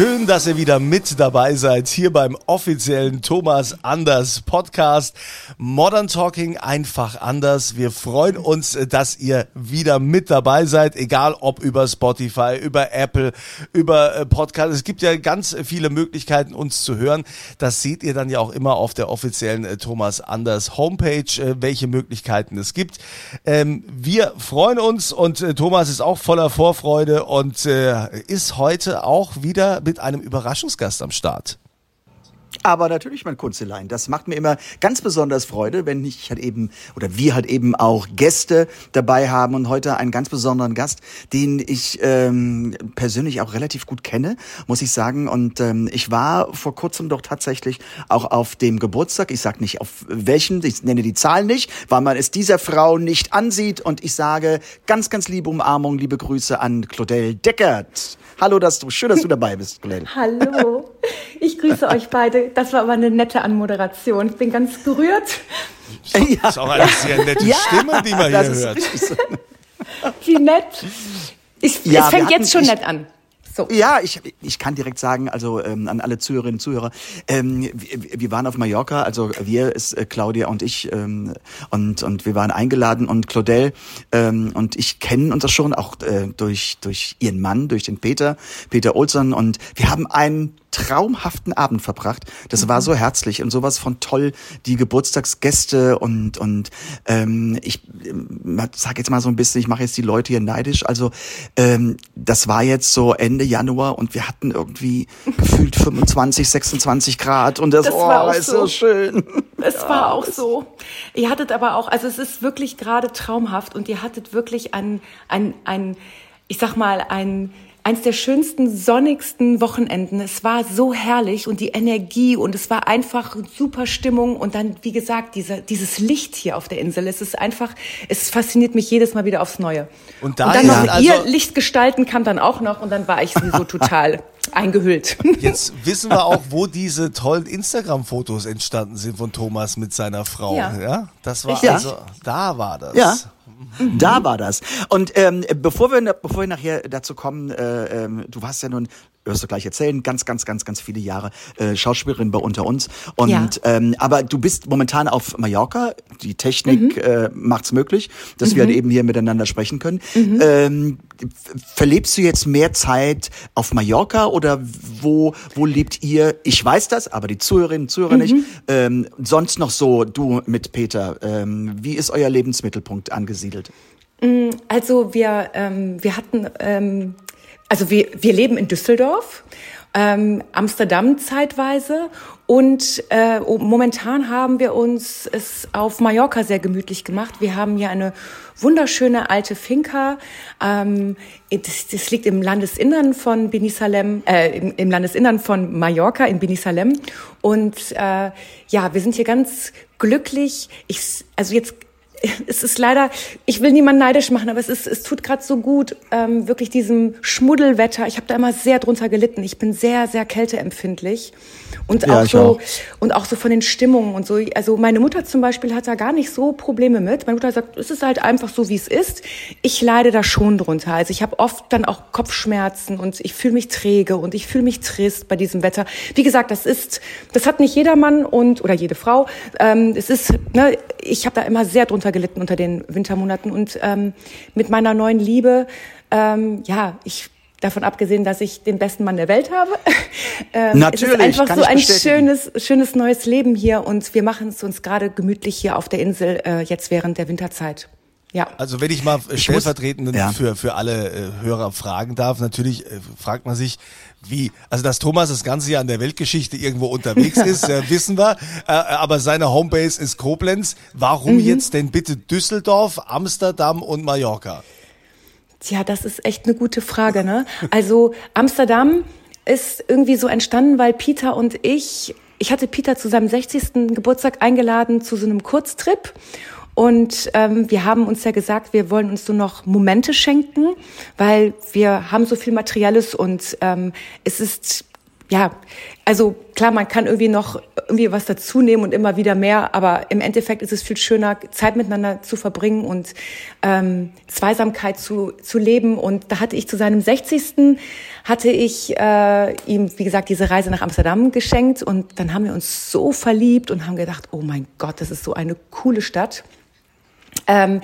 Schön, dass ihr wieder mit dabei seid hier beim offiziellen Thomas Anders Podcast. Modern Talking einfach anders. Wir freuen uns, dass ihr wieder mit dabei seid, egal ob über Spotify, über Apple, über äh, Podcast. Es gibt ja ganz viele Möglichkeiten, uns zu hören. Das seht ihr dann ja auch immer auf der offiziellen äh, Thomas Anders Homepage, äh, welche Möglichkeiten es gibt. Ähm, wir freuen uns und Thomas ist auch voller Vorfreude und ist heute auch wieder mit einem Überraschungsgast am Start. Aber natürlich, mein Kunstelein. Das macht mir immer ganz besonders Freude, wenn ich halt eben oder wir halt eben auch Gäste dabei haben und heute einen ganz besonderen Gast, den ich ähm, persönlich auch relativ gut kenne, muss ich sagen. Und ähm, ich war vor kurzem doch tatsächlich auch auf dem Geburtstag. Ich sag nicht auf welchen, ich nenne die Zahl nicht, weil man es dieser Frau nicht ansieht. Und ich sage ganz, ganz liebe Umarmung, liebe Grüße an Claudel Deckert. Hallo, dass du, schön, dass du dabei bist, Glenn. Hallo, ich grüße euch beide. Das war aber eine nette Anmoderation. Ich bin ganz gerührt. Das ist, ja. ist auch eine sehr nette ja, Stimme, die man hier hört. Wie nett. Ich, ja, es fängt jetzt schon nett an. So. Ja, ich, ich kann direkt sagen, also ähm, an alle Zuhörerinnen und Zuhörer, ähm, wir, wir waren auf Mallorca, also wir ist äh, Claudia und ich ähm, und und wir waren eingeladen und Claudel ähm, und ich kennen uns das schon auch äh, durch durch ihren Mann, durch den Peter, Peter Olson und wir haben einen traumhaften Abend verbracht. Das mhm. war so herzlich und sowas von toll, die Geburtstagsgäste und und ähm, ich äh, sag jetzt mal so ein bisschen, ich mache jetzt die Leute hier neidisch. Also ähm, das war jetzt so Ende Januar und wir hatten irgendwie gefühlt 25, 26 Grad und das, das oh, war ist so, so schön. Es ja, war auch so. Ihr hattet aber auch, also es ist wirklich gerade traumhaft und ihr hattet wirklich ein ein ein ich sag mal ein eins der schönsten, sonnigsten Wochenenden. Es war so herrlich und die Energie und es war einfach super Stimmung und dann, wie gesagt, dieser, dieses Licht hier auf der Insel. Es ist einfach, es fasziniert mich jedes Mal wieder aufs Neue. Und, da und dann noch also ihr Lichtgestalten kam dann auch noch und dann war ich so total eingehüllt. Jetzt wissen wir auch, wo diese tollen Instagram-Fotos entstanden sind von Thomas mit seiner Frau. Ja, ja? das war Richtig. also, da war das. Ja. Da war das. Und ähm, bevor wir bevor wir nachher dazu kommen, äh, ähm, du warst ja nun wirst du gleich erzählen, ganz, ganz, ganz, ganz viele Jahre äh, Schauspielerin bei unter uns. Und ja. ähm, aber du bist momentan auf Mallorca. Die Technik mhm. äh, macht's möglich, dass mhm. wir halt eben hier miteinander sprechen können. Mhm. Ähm, verlebst du jetzt mehr Zeit auf Mallorca oder wo wo lebt ihr? Ich weiß das, aber die Zuhörerinnen und Zuhörer nicht. Mhm. Ähm, sonst noch so du mit Peter. Ähm, wie ist euer Lebensmittelpunkt angesiedelt? Mm, also wir ähm, wir hatten ähm, also wir, wir leben in Düsseldorf, ähm, Amsterdam zeitweise und äh, momentan haben wir uns es auf Mallorca sehr gemütlich gemacht. Wir haben hier eine wunderschöne alte Finca. Ähm, das, das liegt im Landesinnern von Benisalem, äh, im, im Landesinnern von Mallorca in Benisalem. Und äh, ja, wir sind hier ganz glücklich. Ich, also jetzt es ist leider, ich will niemanden neidisch machen, aber es ist, es tut gerade so gut, ähm, wirklich diesem Schmuddelwetter. Ich habe da immer sehr drunter gelitten. Ich bin sehr, sehr kälteempfindlich und ja, auch so auch. und auch so von den Stimmungen und so. Also meine Mutter zum Beispiel hat da gar nicht so Probleme mit. Meine Mutter sagt, es ist halt einfach so, wie es ist. Ich leide da schon drunter. Also ich habe oft dann auch Kopfschmerzen und ich fühle mich träge und ich fühle mich trist bei diesem Wetter. Wie gesagt, das ist, das hat nicht jeder Mann und oder jede Frau. Ähm, es ist, ne, ich habe da immer sehr drunter gelitten unter den Wintermonaten und ähm, mit meiner neuen Liebe, ähm, ja, ich davon abgesehen, dass ich den besten Mann der Welt habe. ähm, Natürlich. Es ist einfach so ein schönes, schönes neues Leben hier und wir machen es uns gerade gemütlich hier auf der Insel äh, jetzt während der Winterzeit. Ja. Also wenn ich mal Ich stellvertretend muss- ja. für, für alle äh, Hörer fragen darf, natürlich äh, fragt man sich, wie, also dass Thomas das ganze Jahr in der Weltgeschichte irgendwo unterwegs ist, äh, wissen wir, äh, aber seine Homebase ist Koblenz. Warum Mhm. jetzt denn bitte Düsseldorf, Amsterdam und Mallorca? Tja, das ist echt eine gute Frage, ne? Also Amsterdam ist irgendwie so entstanden, weil Peter und ich, ich hatte Peter zu seinem 60. Geburtstag eingeladen zu so einem Kurztrip. Und ähm, wir haben uns ja gesagt, wir wollen uns nur noch Momente schenken, weil wir haben so viel Materielles und ähm, es ist ja, also klar, man kann irgendwie noch irgendwie was dazu nehmen und immer wieder mehr, aber im Endeffekt ist es viel schöner, Zeit miteinander zu verbringen und ähm, Zweisamkeit zu, zu leben. Und da hatte ich zu seinem 60. hatte ich äh, ihm, wie gesagt, diese Reise nach Amsterdam geschenkt und dann haben wir uns so verliebt und haben gedacht, oh mein Gott, das ist so eine coole Stadt. Ähm,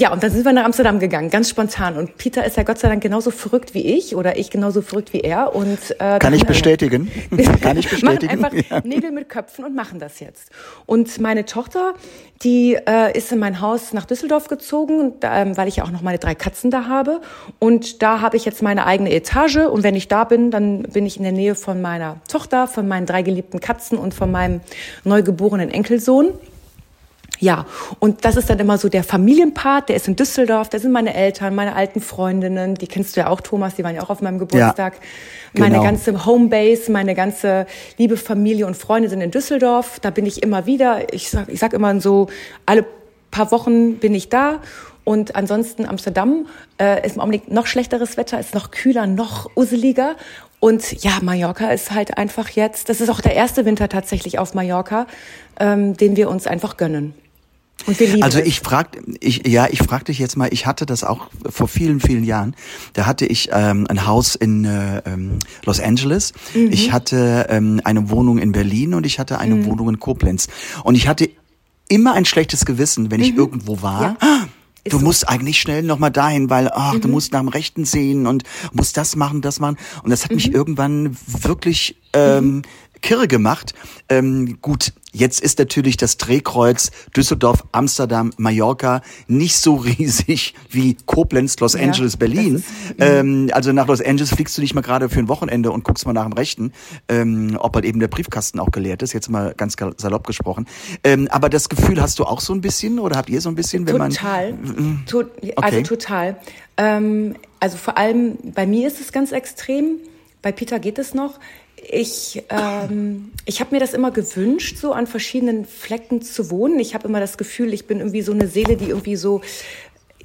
ja, und dann sind wir nach Amsterdam gegangen, ganz spontan. Und Peter ist ja Gott sei Dank genauso verrückt wie ich oder ich genauso verrückt wie er. Und, äh, Kann ich bestätigen. Kann ich bestätigen. Machen einfach Nägel mit Köpfen und machen das jetzt. Und meine Tochter, die äh, ist in mein Haus nach Düsseldorf gezogen, ähm, weil ich ja auch noch meine drei Katzen da habe. Und da habe ich jetzt meine eigene Etage. Und wenn ich da bin, dann bin ich in der Nähe von meiner Tochter, von meinen drei geliebten Katzen und von meinem neugeborenen Enkelsohn. Ja, und das ist dann immer so der Familienpart, der ist in Düsseldorf, da sind meine Eltern, meine alten Freundinnen, die kennst du ja auch, Thomas, die waren ja auch auf meinem Geburtstag. Meine genau. ganze Homebase, meine ganze liebe Familie und Freunde sind in Düsseldorf, da bin ich immer wieder. Ich sag, ich sag immer so, alle paar Wochen bin ich da. Und ansonsten Amsterdam äh, ist im Augenblick noch schlechteres Wetter, ist noch kühler, noch useliger. Und ja, Mallorca ist halt einfach jetzt, das ist auch der erste Winter tatsächlich auf Mallorca, ähm, den wir uns einfach gönnen. Also ich frag, ich, ja, ich frag dich jetzt mal, ich hatte das auch vor vielen, vielen Jahren. Da hatte ich ähm, ein Haus in äh, ähm, Los Angeles, Mhm. ich hatte ähm, eine Wohnung in Berlin und ich hatte eine Mhm. Wohnung in Koblenz. Und ich hatte immer ein schlechtes Gewissen, wenn ich irgendwo war. Mhm. Ja. Ist Du so. Mhm. musst eigentlich schnell nochmal dahin, weil ach, du musst nach dem Rechten sehen und musst das machen, das machen. Und das hat Mhm. mich irgendwann wirklich ähm, kirre gemacht. Ähm, gut, jetzt ist natürlich das Drehkreuz Düsseldorf, Amsterdam, Mallorca nicht so riesig wie Koblenz, Los Ja, Angeles, Berlin. ist- ähm, also nach Los Angeles fliegst du nicht mal gerade für ein Wochenende und guckst mal nach dem Rechten, ähm, ob halt eben der Briefkasten auch geleert ist, jetzt mal ganz salopp gesprochen. Ähm, aber das Gefühl hast du auch so ein bisschen oder habt ihr so ein bisschen, wenn man... Total. Mm, To also total. Ähm, also vor allem bei mir ist es ganz extrem. Bei Peter geht es noch. Ich, ähm, ich habe mir das immer gewünscht, so an verschiedenen Flecken zu wohnen. Ich habe immer das Gefühl, ich bin irgendwie so eine Seele, die irgendwie so.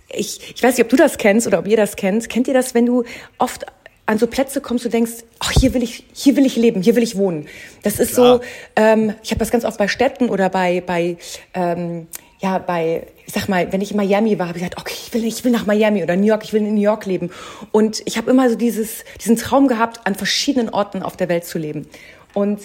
Ich, ich weiß nicht, ob du das kennst oder ob ihr das kennt. Kennt ihr das, wenn du oft an so Plätze kommst, du denkst, ach, hier will ich, hier will ich leben, hier will ich wohnen. Das ist so, ähm, ich habe das ganz oft bei Städten oder bei, bei ähm, ja, bei, ich sag mal, wenn ich in Miami war, habe ich gesagt, okay, ich will, ich will nach Miami oder New York, ich will in New York leben. Und ich habe immer so dieses, diesen Traum gehabt, an verschiedenen Orten auf der Welt zu leben. Und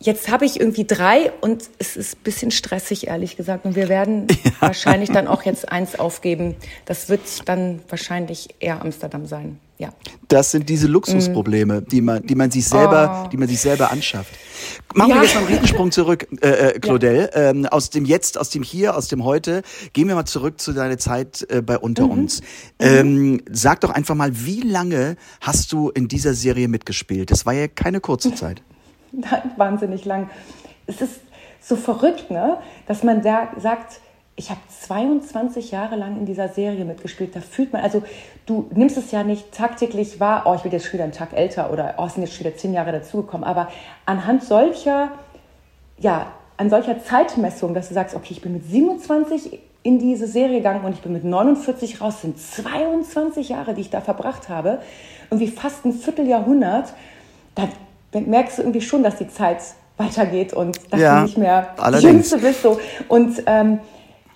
jetzt habe ich irgendwie drei und es ist ein bisschen stressig, ehrlich gesagt. Und wir werden wahrscheinlich dann auch jetzt eins aufgeben. Das wird dann wahrscheinlich eher Amsterdam sein. Ja. Das sind diese Luxusprobleme, die man, die man sich selber, die man sich selber anschafft. Machen Ja. wir jetzt mal einen Riesensprung zurück, äh, äh, Claudel. Ähm, aus dem Jetzt, aus dem Hier, aus dem Heute. Gehen wir mal zurück zu deiner Zeit äh, bei Unter uns. Ähm, sag doch einfach mal, wie lange hast du in dieser Serie mitgespielt? Das war ja keine kurze Zeit. Nein, wahnsinnig lang. Es ist so verrückt, ne? dass man da sagt, ich habe 22 Jahre lang in dieser Serie mitgespielt. Da fühlt man, also du nimmst es ja nicht tagtäglich wahr, oh, ich bin jetzt schon wieder einen Tag älter oder oh, es sind jetzt schon wieder zehn Jahre dazugekommen. Aber anhand solcher, ja, an solcher Zeitmessung, dass du sagst, okay, ich bin mit 27 in diese Serie gegangen und ich bin mit 49 raus, sind 22 Jahre, die ich da verbracht habe, irgendwie fast ein Vierteljahrhundert, da merkst du irgendwie schon, dass die Zeit weitergeht und dass Ja, du nicht mehr allerdings. Jüngste bist. So. Und ähm,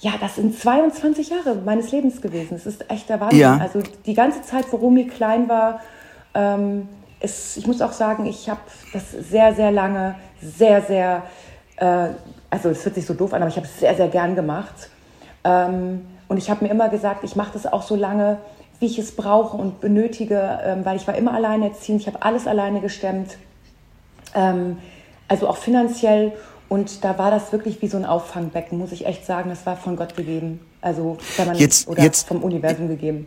ja, das sind 22 Jahre meines Lebens gewesen. Es ist echt der Wahnsinn. Ja. Also die ganze Zeit, wo Romy klein war, ähm, ist, ich muss auch sagen, ich habe das sehr, sehr lange, sehr, sehr, äh, also es hört sich so doof an, aber ich habe es sehr, sehr gern gemacht. Ähm, und ich habe mir immer gesagt, ich mache das auch so lange, wie ich es brauche und benötige, ähm, weil ich war immer alleinerziehend, ich habe alles alleine gestemmt, ähm, also auch finanziell. Und da war das wirklich wie so ein Auffangbecken, muss ich echt sagen, das war von Gott gegeben. Also wenn man Jetzt- oder jetzt- vom Universum gegeben.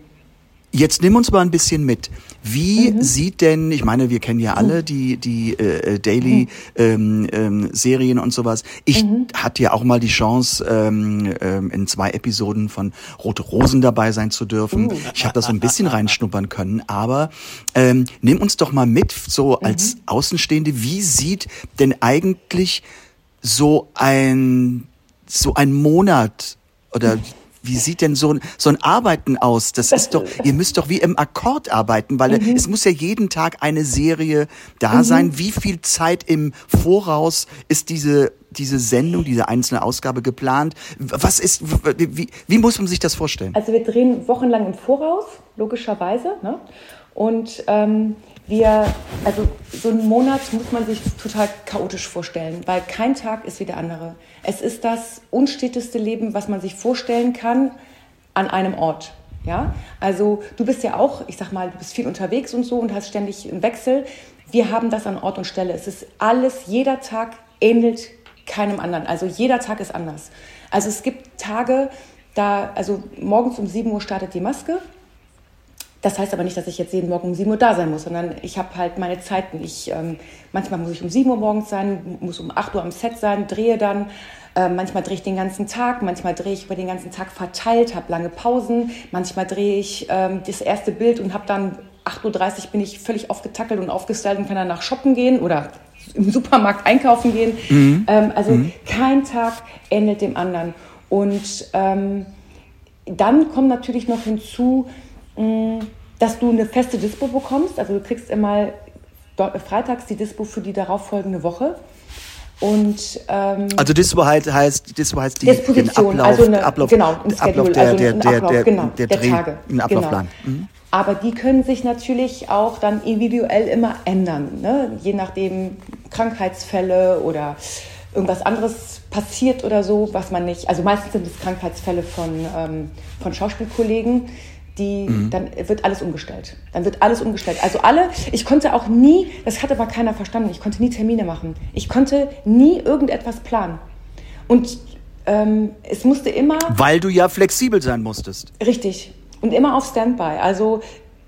Jetzt nimm uns mal ein bisschen mit. Wie sieht denn, ich meine, wir kennen ja alle die, die äh, Daily ähm, ähm, Serien und sowas. Ich hatte ja auch mal die Chance, ähm, ähm, in zwei Episoden von Rote Rosen dabei sein zu dürfen. Ich habe da so ein bisschen reinschnuppern können, aber ähm, nimm uns doch mal mit, so als Außenstehende, wie sieht denn eigentlich so ein so ein Monat oder wie sieht denn so ein, so ein Arbeiten aus? Das ist doch, ihr müsst doch wie im Akkord arbeiten, weil es muss ja jeden Tag eine Serie da sein. Wie viel Zeit im Voraus ist diese, diese Sendung, diese einzelne Ausgabe geplant? Was ist, wie, wie, wie muss man sich das vorstellen? Also wir drehen wochenlang im Voraus, logischerweise. Ne? Und ähm, wir, also so einen Monat muss man sich total chaotisch vorstellen, weil kein Tag ist wie der andere. Es ist das unsteteste Leben, was man sich vorstellen kann an einem Ort. Ja, also du bist ja auch, ich sag mal, du bist viel unterwegs und so und hast ständig einen Wechsel. Wir haben das an Ort und Stelle. Es ist alles, jeder Tag ähnelt keinem anderen. Also jeder Tag ist anders. Also es gibt Tage, da, also morgens um 7 Uhr startet die Maske. Das heißt aber nicht, dass ich jetzt jeden Morgen um 7 Uhr da sein muss, sondern ich habe halt meine Zeiten. Ich, ähm, manchmal muss ich um 7 Uhr morgens sein, muss um 8 Uhr am Set sein, drehe dann. Äh, manchmal drehe ich den ganzen Tag, manchmal drehe ich über den ganzen Tag verteilt, habe lange Pausen. Manchmal drehe ich ähm, das erste Bild und habe dann 8.30 Uhr bin ich völlig aufgetackelt und aufgestylt und kann danach shoppen gehen oder im Supermarkt einkaufen gehen. Ähm, also kein Tag ähnelt dem anderen. Und ähm, dann kommt natürlich noch hinzu, dass du eine feste Dispo bekommst. Also du kriegst immer freitags die Dispo für die darauffolgende Woche. Und ähm, Also Dispo heißt, heißt, Dispo heißt die, den Disposition, Ablauf, also eine, Ablauf, genau, ein Ablauf Schedule, der, also der, der, Ablauf, der, genau, der, der Dreh, Tage. ein Ablaufplan. Genau. Aber die können sich natürlich auch dann individuell immer ändern, ne? je nachdem Krankheitsfälle oder irgendwas anderes passiert oder so, was man nicht. Also meistens sind es Krankheitsfälle von, ähm, von Schauspielkollegen, die dann wird alles umgestellt. Dann wird alles umgestellt. Also alle, ich konnte auch nie, das hat aber keiner verstanden, ich konnte nie Termine machen. Ich konnte nie irgendetwas planen. Und ähm, es musste immer Weil du ja flexibel sein musstest. Richtig. Und immer auf Standby. Also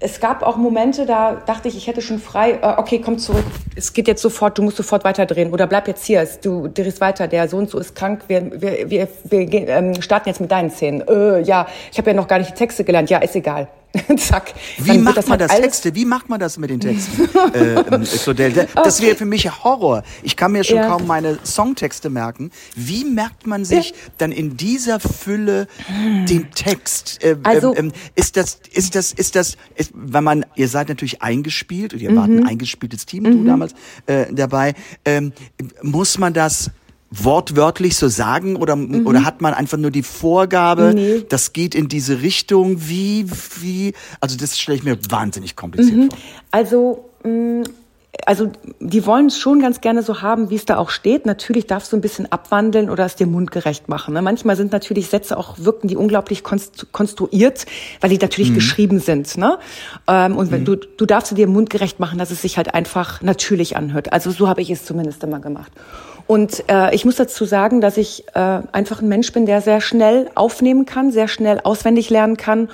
es gab auch Momente, da dachte ich, ich hätte schon frei, äh, okay, komm zurück. Es geht jetzt sofort, du musst sofort weiterdrehen. Oder bleib jetzt hier, du drehst weiter, der so und so ist krank, wir, wir, wir, wir gehen, ähm, starten jetzt mit deinen Szenen. Äh, ja, ich habe ja noch gar nicht die Texte gelernt. Ja, ist egal. Zack. Wie macht man halt das? Texte? Wie macht man das mit den Texten, äh, ähm, Claudel? Das wäre für mich Horror. Ich kann mir schon Ja. kaum meine Songtexte merken. Wie merkt man sich dann in dieser Fülle den Text? Äh, Also- ähm, ähm, ist das, ist das, ist das, ist, wenn man, ihr seid natürlich eingespielt, und ihr wart Mhm. ein eingespieltes Team, du damals äh, dabei. Ähm, muss man das wortwörtlich so sagen oder, oder hat man einfach nur die Vorgabe, Mhm. Nee. das geht in diese Richtung, wie, wie, also das stelle ich mir wahnsinnig kompliziert Mhm. vor. Also, mh, also die wollen es schon ganz gerne so haben, wie es da auch steht. Natürlich darfst du ein bisschen abwandeln oder es dir mundgerecht machen. Ne? Manchmal sind natürlich Sätze auch, wirken die unglaublich konstru- konstruiert, weil die natürlich geschrieben sind. Ne? Ähm, und wenn du, du darfst sie dir mundgerecht machen, dass es sich halt einfach natürlich anhört. Also so habe ich es zumindest immer gemacht. Und äh, ich muss dazu sagen, dass ich äh, einfach ein Mensch bin, der sehr schnell aufnehmen kann, sehr schnell auswendig lernen kann.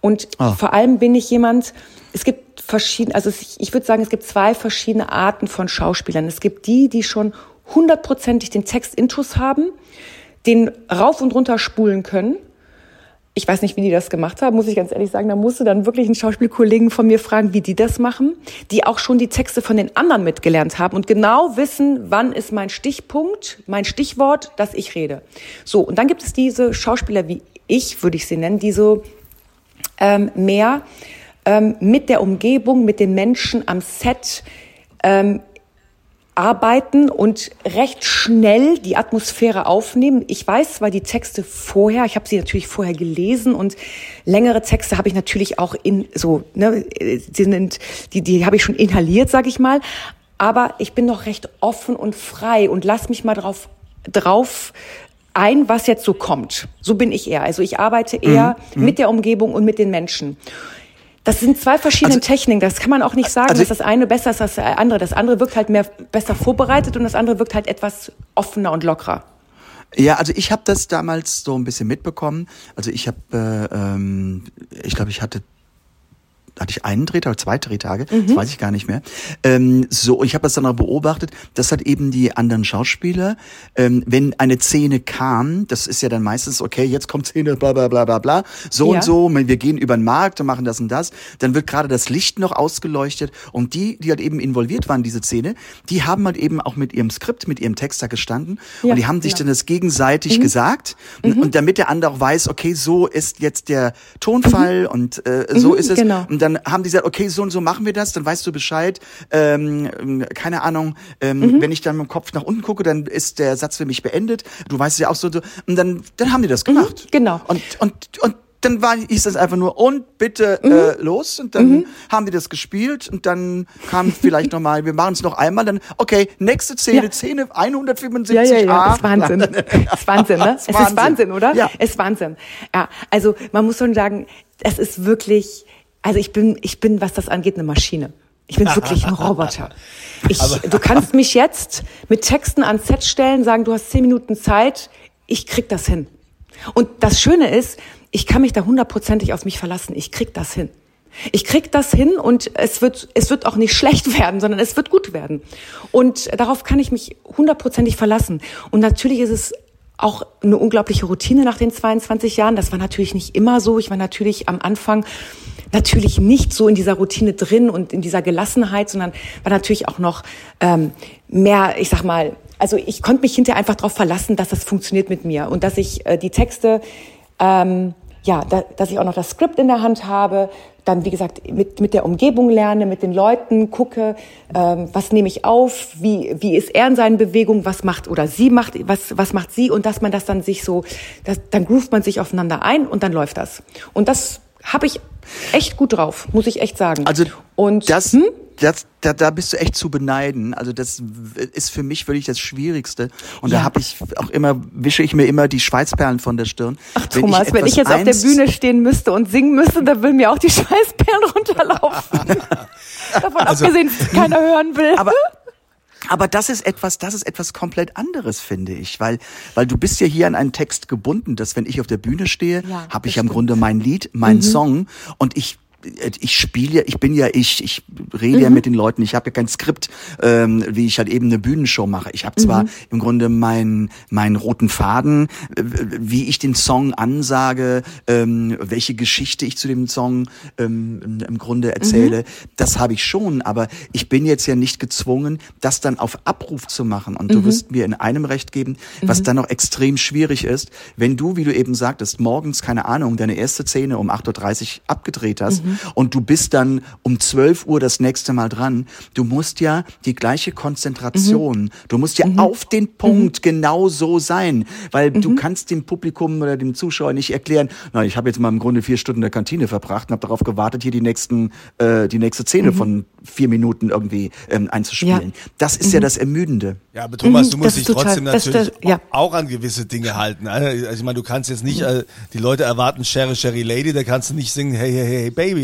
Und vor allem bin ich jemand, es gibt verschiedene, also ich würde sagen, es gibt zwei verschiedene Arten von Schauspielern. Es gibt die, die schon hundertprozentig den Text intus haben, den rauf und runter spulen können. Ich weiß nicht, wie die das gemacht haben, muss ich ganz ehrlich sagen. Da musste dann wirklich ein Schauspielkollegen von mir fragen, wie die das machen, die auch schon die Texte von den anderen mitgelernt haben und genau wissen, wann ist mein Stichpunkt, mein Stichwort, das ich rede. So, und dann gibt es diese Schauspieler wie ich, würde ich sie nennen, die so ähm, mehr ähm, mit der Umgebung, mit den Menschen am Set ähm, arbeiten und recht schnell die Atmosphäre aufnehmen. Ich weiß zwar die Texte vorher, ich habe sie natürlich vorher gelesen und längere Texte habe ich natürlich auch in so, ne, die sind, die, die habe ich schon inhaliert, sage ich mal. Aber ich bin noch recht offen und frei und lass mich mal drauf drauf ein, was jetzt so kommt. So bin ich eher. Also ich arbeite eher mit der Umgebung und mit den Menschen. Das sind zwei verschiedene Also- Techniken. Das kann man auch nicht sagen, Also- dass das eine besser ist als das andere. Das andere wirkt halt mehr besser vorbereitet und das andere wirkt halt etwas offener und lockerer. Ja, also ich habe das damals so ein bisschen mitbekommen. Also ich habe, äh, ähm, ich glaube, ich hatte hatte ich einen Drehtag oder zwei Drehtage, Mhm. das weiß ich gar nicht mehr. Ähm, so, ich habe das dann auch beobachtet, dass halt eben die anderen Schauspieler, ähm, wenn eine Szene kam, das ist ja dann meistens, okay, jetzt kommt Szene, bla bla bla bla bla, so Ja. und so, wir gehen über den Markt und machen das und das, dann wird gerade das Licht noch ausgeleuchtet und die, die halt eben involviert waren in diese Szene, die haben halt eben auch mit ihrem Skript, mit ihrem Text da gestanden Ja, und die haben sich ja. dann das gegenseitig gesagt und, und damit der andere auch weiß, okay, so ist jetzt der Tonfall und äh, so Mhm, ist es genau. und dann haben die gesagt, okay, so und so machen wir das, dann weißt du Bescheid. Ähm, keine Ahnung, ähm, Mhm. wenn ich dann mit dem Kopf nach unten gucke, dann ist der Satz für mich beendet. Du weißt es ja auch so und so. Und dann, dann haben die das gemacht. genau. Und, und, und dann war, hieß das einfach nur, und bitte Mhm. äh, los. Und dann haben die das gespielt und dann kam vielleicht nochmal, wir machen es noch einmal, dann, okay, nächste Szene, Ja. Szene 175a. Ja, ja, ja, ist Wahnsinn. ist Wahnsinn, ne? Es ist Wahnsinn, oder? Ja. Ist Wahnsinn. Ja, also man muss schon sagen, es ist wirklich, also ich bin, ich bin, was das angeht, eine Maschine. Ich bin wirklich ein Roboter. Ich, du kannst mich jetzt mit Texten ans Set stellen, sagen, du hast zehn Minuten Zeit, ich krieg das hin. Und das Schöne ist, ich kann mich da hundertprozentig auf mich verlassen. Ich krieg das hin. Ich krieg das hin und es wird, es wird auch nicht schlecht werden, sondern es wird gut werden. Und darauf kann ich mich hundertprozentig verlassen. Und natürlich ist es auch eine unglaubliche Routine nach den 22 Jahren. Das war natürlich nicht immer so. Ich war natürlich am Anfang natürlich nicht so in dieser Routine drin und in dieser Gelassenheit, sondern war natürlich auch noch ähm, mehr, ich sag mal, also ich konnte mich hinterher einfach darauf verlassen, dass das funktioniert mit mir und dass ich äh, die Texte, ähm, ja, da, dass ich auch noch das Skript in der Hand habe, dann wie gesagt mit mit der Umgebung lerne, mit den Leuten gucke, ähm, was nehme ich auf, wie wie ist er in seinen Bewegungen, was macht oder sie macht, was was macht sie und dass man das dann sich so, das, dann groovt man sich aufeinander ein und dann läuft das und das habe ich echt gut drauf, muss ich echt sagen. Also und das, hm? Das, da, da bist du echt zu beneiden. Also das ist für mich wirklich das Schwierigste. Und Ja. da habe ich auch immer, wische ich mir immer die Schweißperlen von der Stirn. Ach Thomas, wenn ich, jetzt auf der Bühne stehen müsste und singen müsste, dann würden mir auch die Schweißperlen runterlaufen. Davon abgesehen, dass keiner hören will. Also Aber aber das ist etwas, das ist etwas komplett anderes, finde ich, weil weil du bist ja hier an einen Text gebunden, dass wenn ich auf der Bühne stehe, Ja, habe ich im. Grunde mein Lied, mein Song und ich ich spiele ja, ich bin ja ich, ich rede ja mit den Leuten, ich habe ja kein Skript, ähm, wie ich halt eben eine Bühnenshow mache. Ich habe zwar im Grunde meinen meinen roten Faden, äh, wie ich den Song ansage, ähm, welche Geschichte ich zu dem Song ähm, im- Grunde erzähle, das habe ich schon, aber ich bin jetzt ja nicht gezwungen, das dann auf Abruf zu machen. Und du wirst mir in einem Recht geben, was dann noch extrem schwierig ist, wenn du, wie du eben sagtest, morgens, keine Ahnung, deine erste Szene um 8.30 Uhr abgedreht hast und du bist dann um 12 Uhr das nächste Mal dran. Du musst ja die gleiche Konzentration, du musst ja auf den Punkt genau so sein, weil du kannst dem Publikum oder dem Zuschauer nicht erklären, na, ich habe jetzt mal im Grunde vier Stunden in der Kantine verbracht und habe darauf gewartet, hier die nächsten, äh, die nächste Szene von vier Minuten irgendwie ähm, einzuspielen. Ja. Das ist ja das Ermüdende. Ja, aber Thomas, Mhm, du musst dich total- trotzdem natürlich das- ja. auch an gewisse Dinge halten. Also ich meine, du kannst jetzt nicht, äh, die Leute erwarten Sherry Sherry Lady, da kannst du nicht singen Hey Hey Hey Baby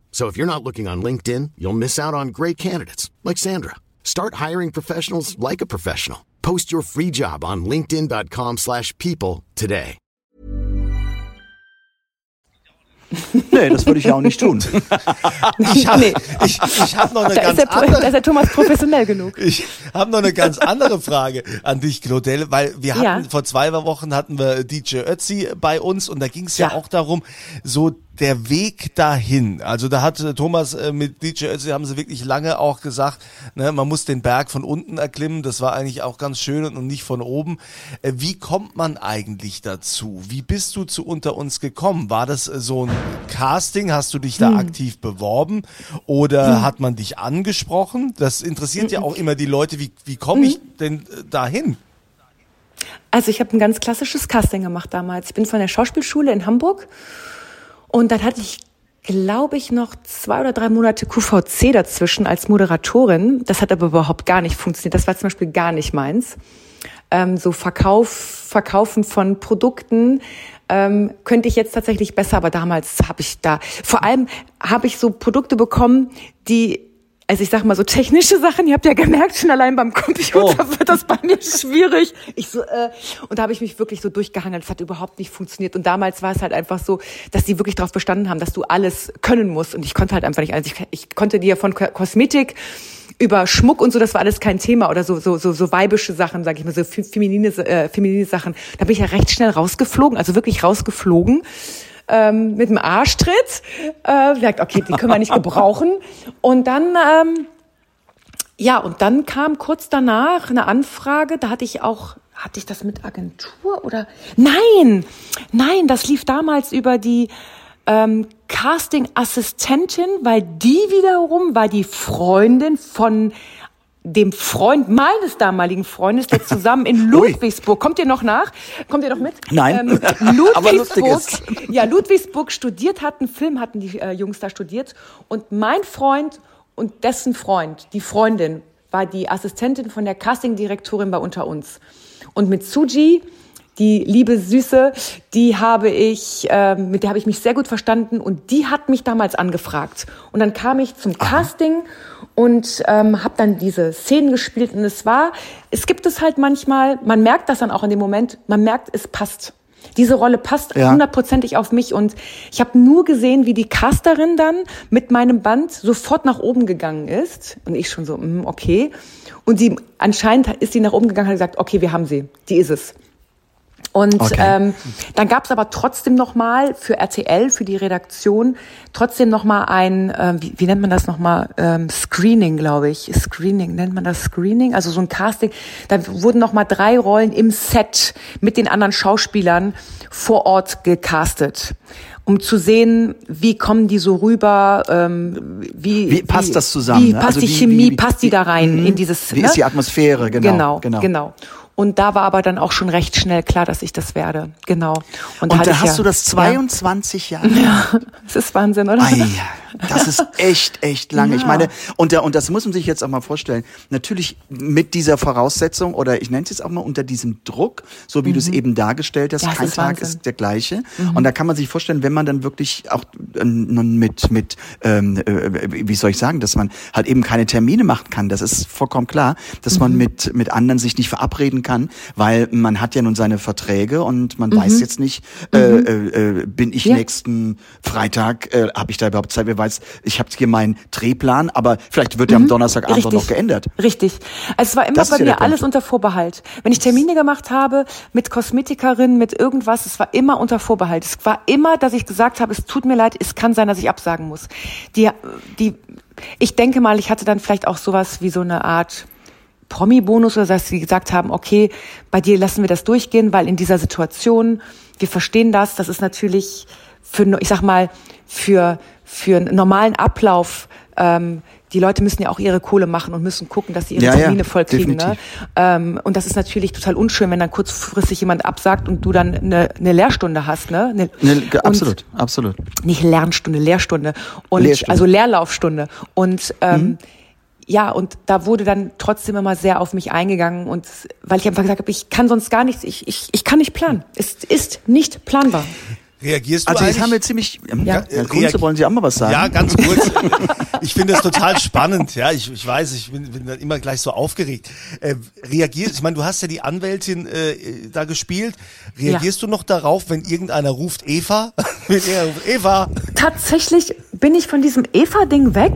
So if you're not looking on LinkedIn, you'll miss out on great candidates like Sandra. Start hiring professionals like a professional. Post your free job on linkedin.com/people slash people today. Nee, das würde ich ja auch nicht tun. Ich habe Nee. ich, ich hab noch eine Da ist, ganz der, da andere. ist der Thomas professionell genug. Ich habe noch eine ganz andere Frage an dich, Claudel, weil wir hatten Ja. vor zwei Wochen hatten wir DJ Ötzi bei uns und da ging es ja. Ja. auch darum, so der Weg dahin, also da hat äh, Thomas äh, mit DJ Ötzi haben sie wirklich lange auch gesagt, ne, man muss den Berg von unten erklimmen, das war eigentlich auch ganz schön und nicht von oben. Äh, wie kommt man eigentlich dazu? Wie bist du zu unter uns gekommen? War das äh, so ein Casting? Hast du dich da Hm. aktiv beworben oder hat man dich angesprochen? Das interessiert ja auch immer die Leute, wie, wie komme ich denn äh, dahin? Also ich habe ein ganz klassisches Casting gemacht damals. Ich bin von der Schauspielschule in Hamburg und dann hatte ich, glaube ich, noch zwei oder drei Monate QVC dazwischen als Moderatorin. Das hat aber überhaupt gar nicht funktioniert. Das war zum Beispiel gar nicht meins. Ähm, so Verkauf, Verkaufen von Produkten ähm, könnte ich jetzt tatsächlich besser, aber damals habe ich da, vor allem habe ich so Produkte bekommen, die also ich sag mal so technische Sachen, ihr habt ja gemerkt, schon allein beim Computer wird das bei mir schwierig. Ich so, äh, und da habe ich mich wirklich so durchgehangelt. Es hat überhaupt nicht funktioniert. Und damals war es halt einfach so, dass die wirklich darauf bestanden haben, dass du alles können musst. Und ich konnte halt einfach nicht alles. Ich, ich konnte dir von Ko- Kosmetik über Schmuck und so, das war alles kein Thema oder so so so, so weibische Sachen, sage ich mal, so fe- feminine äh, feminine Sachen. Da bin ich ja recht schnell rausgeflogen, also wirklich rausgeflogen ähm, mit dem Arschtritt. Äh, sagt, okay, die können wir nicht gebrauchen. Und dann, ähm, ja, und dann kam kurz danach eine Anfrage, da hatte ich auch, hatte ich das mit Agentur oder? Nein, nein, das lief damals über die ähm, Casting-Assistentin, weil die wiederum war die Freundin von dem Freund meines damaligen Freundes, der zusammen in Ludwigsburg, kommt ihr noch nach? Kommt ihr noch mit? Nein. Ähm, Ludwigsburg, ja, Ludwigsburg studiert hatten, Film hatten die äh, Jungs da studiert und mein Freund und dessen Freund, die Freundin, war die Assistentin von der Castingdirektorin bei Unter uns. Und mit Suji, die liebe Süße, die habe ich, ähm, mit der habe ich mich sehr gut verstanden und die hat mich damals angefragt. Und dann kam ich zum Casting und ähm, habe dann diese Szenen gespielt und es war, es gibt es halt manchmal, man merkt das dann auch in dem Moment, man merkt, es passt. Diese Rolle passt Ja. hundertprozentig auf mich und ich habe nur gesehen, wie die Casterin dann mit meinem Band sofort nach oben gegangen ist und ich schon so, mm, okay. Und die anscheinend ist sie nach oben gegangen und hat gesagt, okay, wir haben sie, die ist es. Und Okay. ähm, dann gab es aber trotzdem noch mal für RTL, für die Redaktion, trotzdem noch mal ein, ähm, wie, wie nennt man das noch mal, ähm, Screening, glaube ich. Screening, nennt man das Screening? Also so ein Casting. Da wurden noch mal drei Rollen im Set mit den anderen Schauspielern vor Ort gecastet. Um zu sehen, wie kommen die so rüber, ähm, wie, Wie passt das zusammen, Wie ne? passt Also die wie- Chemie, wie- passt die da rein Mhm. in dieses? Wie ne? ist die Atmosphäre? Genau, genau, genau. genau. Und da war aber dann auch schon recht schnell klar, dass ich das werde. Genau. Und hatte da hast ja- du das 22 Jahre. Ja, das ist Wahnsinn, oder? Ei, das ist echt, echt lange. Ich Ja. meine, und, und das muss man sich jetzt auch mal vorstellen. Natürlich mit dieser Voraussetzung oder ich nenne es jetzt auch mal unter diesem Druck, so wie du es eben dargestellt hast, Mhm. Es kein ist Tag Wahnsinn. Mhm. ist der gleiche. Und da kann man sich vorstellen, wenn man dann wirklich auch äh, nun mit, mit ähm, äh, wie soll ich sagen, dass man halt eben keine Termine machen kann. Das ist vollkommen klar, dass Mhm. man mit, mit anderen sich nicht verabreden kann, weil man hat ja nun seine Verträge und man weiß jetzt nicht, äh, äh, äh, bin ich Mhm. Ja. nächsten Freitag, äh, habe ich da überhaupt Zeit? Wer weiß, ich habe hier meinen Drehplan, aber vielleicht wird der am Donnerstagabend auch noch geändert. Richtig. Also es war immer Das bei ja mir alles unter Vorbehalt. Wenn ich Termine gemacht habe mit Kosmetikerin, mit irgendwas, es war immer unter Vorbehalt. Es war immer, dass ich gesagt habe, es tut mir leid, es kann sein, dass ich absagen muss. Die, die, ich denke mal, ich hatte dann vielleicht auch sowas wie so eine Art Promi-Bonus oder dass sie gesagt haben, okay, bei dir lassen wir das durchgehen, weil in dieser Situation, wir verstehen das, das ist natürlich für, ich sag mal, für, für einen normalen Ablauf, ähm, die Leute müssen ja auch ihre Kohle machen und müssen gucken, dass sie ihre Ja, ja, Termine voll kriegen. Ne? Ähm, und das ist natürlich total unschön, wenn dann kurzfristig jemand absagt und du dann eine, eine Lehrstunde hast. Ne? Eine, Ne, absolut, absolut. nicht Lernstunde, Lehrstunde und Lehrstunde. also Lehrlaufstunde und ähm, ja und da wurde dann trotzdem immer sehr auf mich eingegangen und weil ich einfach gesagt habe, ich kann sonst gar nichts, ich ich, ich kann nicht planen. Es ist nicht planbar. Reagierst du Also jetzt eigentlich? haben wir ziemlich, ähm, Ja. Herr Kunze, wollen Sie auch mal was sagen? Ja, ganz kurz. Ich finde das total spannend. Ja, ich, ich weiß, ich bin, bin dann immer gleich so aufgeregt. Äh, reagierst, ich meine, du hast ja die Anwältin äh, da gespielt. Reagierst du noch darauf, wenn irgendeiner ruft Eva? wenn er ruft Eva. Tatsächlich bin ich von diesem Eva-Ding weg.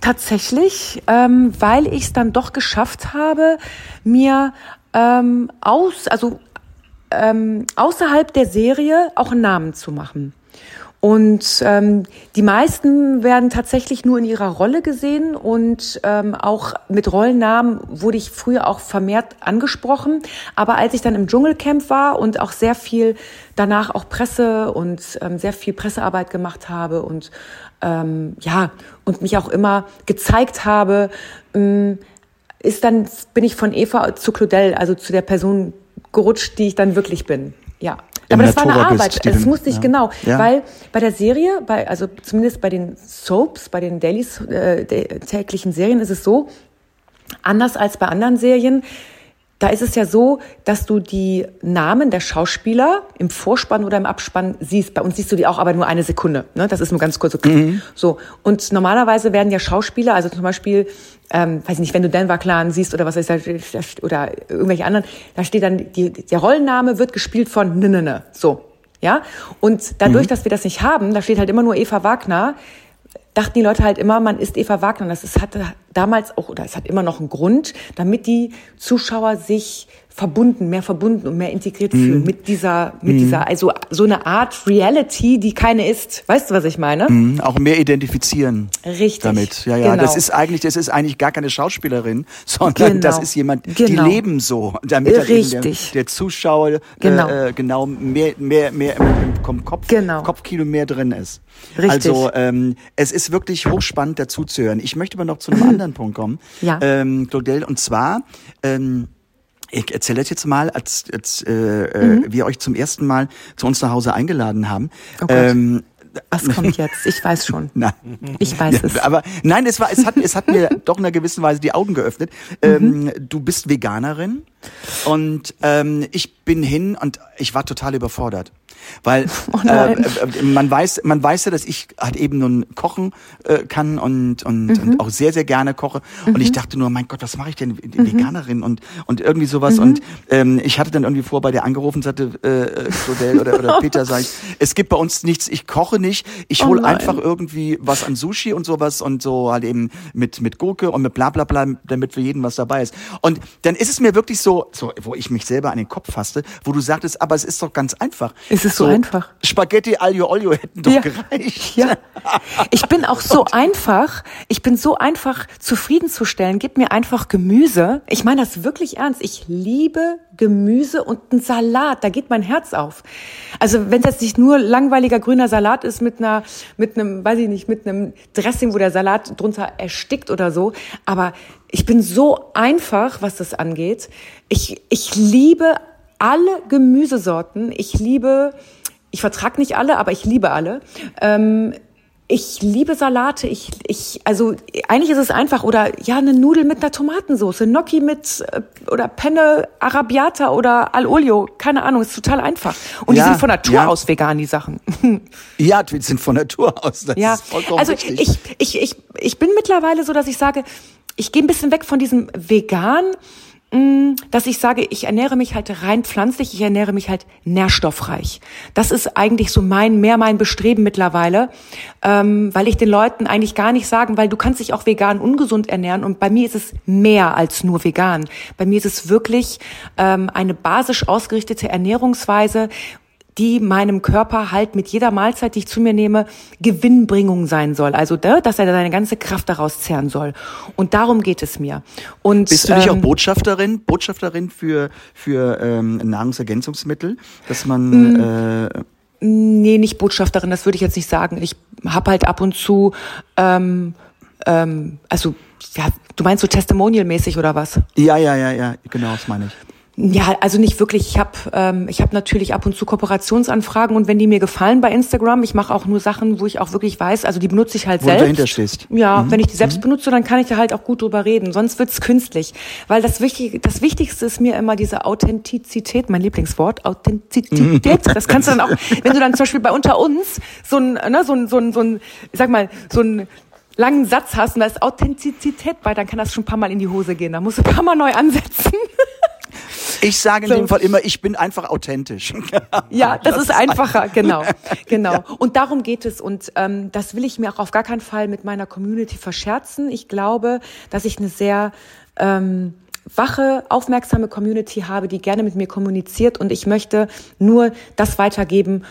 Tatsächlich, ähm, weil ich es dann doch geschafft habe, mir ähm, aus, also ähm, außerhalb der Serie auch einen Namen zu machen. Und ähm, die meisten werden tatsächlich nur in ihrer Rolle gesehen und ähm, auch mit Rollennamen wurde ich früher auch vermehrt angesprochen. Aber als ich dann im Dschungelcamp war und auch sehr viel danach auch Presse und ähm, sehr viel Pressearbeit gemacht habe und ähm, ja und mich auch immer gezeigt habe, ähm, ist dann bin ich von Eva zu Claudel, also zu der Person gerutscht, die ich dann wirklich bin. Ja. Aber das war eine Arbeit. Das musste ich ja. genau, Ja. weil bei der Serie, bei also zumindest bei den Soaps, bei den Dailies äh, täglichen Serien ist es so, anders als bei anderen Serien. Da ist es ja so, dass du die Namen der Schauspieler im Vorspann oder im Abspann siehst. Bei uns siehst du die auch, aber nur eine Sekunde. Ne? Das ist nur ganz kurz so. so. Und normalerweise werden ja Schauspieler, also zum Beispiel, ähm, weiß ich nicht, wenn du Denver Clan siehst oder was ist da, oder irgendwelche anderen, da steht dann, die, der Rollenname wird gespielt von ne, ne, ne. So. Ja? Und dadurch, dass wir das nicht haben, da steht halt immer nur Eva Wagner, dachten die Leute halt immer, man ist Eva Wagner. Das ist, hatte damals auch, oder es hat immer noch einen Grund, damit die Zuschauer sich verbunden, mehr verbunden und mehr integriert fühlen mit dieser, mit dieser, also so eine Art Reality, die keine ist. Weißt du, was ich meine? Mhm, Auch mehr identifizieren. Richtig. Damit. Ja, ja. Genau. Das ist eigentlich, das ist eigentlich gar keine Schauspielerin, sondern Genau. das ist jemand, Genau. die leben so, damit eben der, Richtig. der Zuschauer Genau. äh, äh, genau mehr, mehr, mehr im, im Kopf, Genau. Kopfkino mehr drin ist. Richtig. Also ähm, es ist wirklich hochspannend dazuzuhören. Ich möchte aber noch zu einem anderen Punkt kommen, Ja. ähm, Claudel, und zwar ähm, ich erzähle das jetzt mal, als, als äh, äh, wir euch zum ersten Mal zu uns nach Hause eingeladen haben. Mhm. Oh ähm, Was kommt jetzt? Ich weiß schon. Nein. Ich weiß es. Aber nein, es war, es hat, es hat mir doch in einer gewissen Weise die Augen geöffnet. Ähm, du bist Veganerin und ähm, ich bin hin und ich war total überfordert. Weil Oh äh, nein. äh, man weiß, man weiß ja, dass ich halt eben nun kochen äh, kann und und, Mhm. und auch sehr sehr gerne koche. Und ich dachte nur, mein Gott, was mache ich denn Mhm. Veganerin und und irgendwie sowas. Und ähm, ich hatte dann irgendwie vor bei der angerufen, sagte äh, äh, Claudel oder oder Peter, sag ich, es gibt bei uns nichts. Ich koche nicht. Ich Oh hole nein. einfach irgendwie was an Sushi und sowas und so halt eben mit mit Gurke und mit bla bla bla, damit für jeden was dabei ist. Und dann ist es mir wirklich so, so wo ich mich selber an den Kopf fasste, wo du sagtest, aber es ist doch ganz einfach. Ist so einfach. Spaghetti Aglio Olio hätten doch Ja. gereicht. Ja. Ich bin auch so einfach. Ich bin so einfach zufriedenzustellen. Gib mir einfach Gemüse. Ich meine das wirklich ernst. Ich liebe Gemüse und einen Salat. Da geht mein Herz auf. Also wenn es jetzt nicht nur langweiliger grüner Salat ist mit einer, mit einem, weiß ich nicht, mit einem Dressing, wo der Salat drunter erstickt oder so. Aber ich bin so einfach, was das angeht. Ich, ich liebe alle Gemüsesorten. Ich liebe, ich vertrag nicht alle, aber ich liebe alle. Ähm, ich liebe Salate. Ich, ich, also eigentlich ist es einfach oder ja eine Nudel mit einer Tomatensauce, Gnocchi mit äh, oder Penne Arrabbiata oder Al Olio, keine Ahnung, ist total einfach. Und Ja, die sind von Natur ja. aus vegan die Sachen. Ja, wir sind von Natur aus. Das Ja, ist vollkommen also richtig. ich, ich, ich, ich bin mittlerweile so, dass ich sage, ich gehe ein bisschen weg von diesem Vegan, dass ich sage, ich ernähre mich halt rein pflanzlich, ich ernähre mich halt nährstoffreich. Das ist eigentlich so mein, mehr mein Bestreben mittlerweile, ähm, weil ich den Leuten eigentlich gar nicht sagen, weil du kannst dich auch vegan ungesund ernähren und bei mir ist es mehr als nur vegan. Bei mir ist es wirklich ähm, eine basisch ausgerichtete Ernährungsweise, die meinem Körper halt mit jeder Mahlzeit, die ich zu mir nehme, Gewinnbringung sein soll. Also, da- dass er seine ganze Kraft daraus zehren soll. Und darum geht es mir. Und, Bist du nicht auch ähm, Botschafterin, Botschafterin für für ähm, Nahrungsergänzungsmittel, dass man Mm. äh, Nee, nicht Botschafterin, das würde ich jetzt nicht sagen. Ich habe halt ab und zu, ähm, ähm, also, ja, du meinst so testimonial-mäßig oder was? ja ja ja ja genau, das meine ich. Ja, also nicht wirklich. Ich habe ähm, ich hab natürlich ab und zu Kooperationsanfragen und wenn die mir gefallen bei Instagram, ich mache auch nur Sachen, wo ich auch wirklich weiß, also die benutze ich halt Wo du selbst. dahinter stehst. Ja, wenn ich die selbst benutze, dann kann ich da halt auch gut drüber reden. Sonst wird's künstlich. Weil das, Wichtige, das Wichtigste ist mir immer diese Authentizität, mein Lieblingswort, Authentizität. Das kannst du dann auch, wenn du dann zum Beispiel bei unter uns so ein, ne, so ein, so ein, so ein ich sag mal, so ein langen Satz hast und da ist Authentizität bei, dann kann das schon ein paar Mal in die Hose gehen. Da musst du ein paar Mal neu ansetzen. Ich sage in So. dem Fall immer, ich bin einfach authentisch. Ja, das, ist einfacher, genau, genau. Und darum geht es. Und ähm, das will ich mir auch auf gar keinen Fall mit meiner Community verscherzen. Ich glaube, dass ich eine sehr ähm, wache, aufmerksame Community habe, die gerne mit mir kommuniziert. Und ich möchte nur das weitergeben,